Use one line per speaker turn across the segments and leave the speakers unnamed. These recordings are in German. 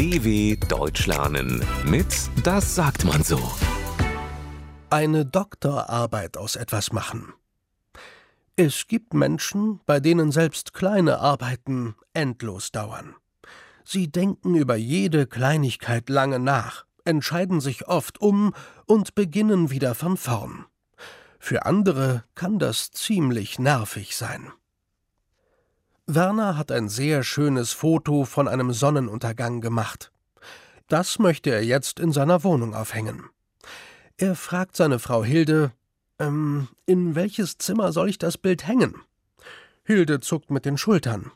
DW Deutsch lernen mit Das sagt man so.
Eine Doktorarbeit aus etwas machen. Es gibt Menschen, bei denen selbst kleine Arbeiten endlos dauern. Sie denken über jede Kleinigkeit lange nach, entscheiden sich oft um und beginnen wieder von vorn. Für andere kann das ziemlich nervig sein. Werner hat ein sehr schönes Foto von einem Sonnenuntergang gemacht. Das möchte er jetzt in seiner Wohnung aufhängen. Er fragt seine Frau Hilde, ähm, in welches Zimmer soll ich das Bild hängen? Hilde zuckt mit den Schultern.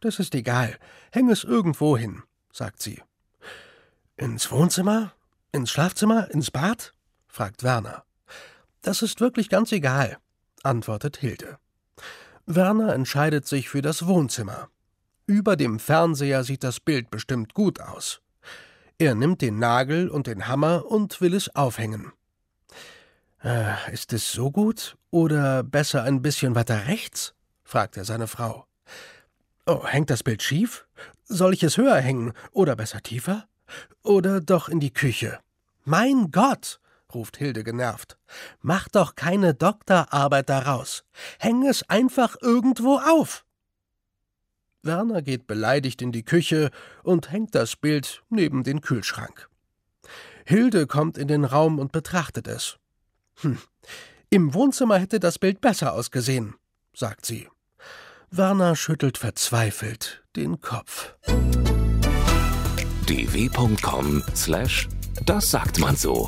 Das ist egal. Häng es irgendwo hin, sagt sie. Ins Wohnzimmer? Ins Schlafzimmer? Ins Bad? fragt Werner. Das ist wirklich ganz egal, antwortet Hilde. Werner entscheidet sich für das Wohnzimmer. Über dem Fernseher sieht das Bild bestimmt gut aus. Er nimmt den Nagel und den Hammer und will es aufhängen. Äh, ist es so gut oder besser ein bisschen weiter rechts? fragt er seine Frau. Oh, hängt das Bild schief? Soll ich es höher hängen oder besser tiefer? Oder doch in die Küche? Mein Gott! Ruft Hilde genervt. Mach doch keine Doktorarbeit daraus. Häng es einfach irgendwo auf. Werner geht beleidigt in die Küche und hängt das Bild neben den Kühlschrank. Hilde kommt in den Raum und betrachtet es. Hm, im Wohnzimmer hätte das Bild besser ausgesehen, sagt sie. Werner schüttelt verzweifelt den Kopf.
dw.com slash das sagt man so.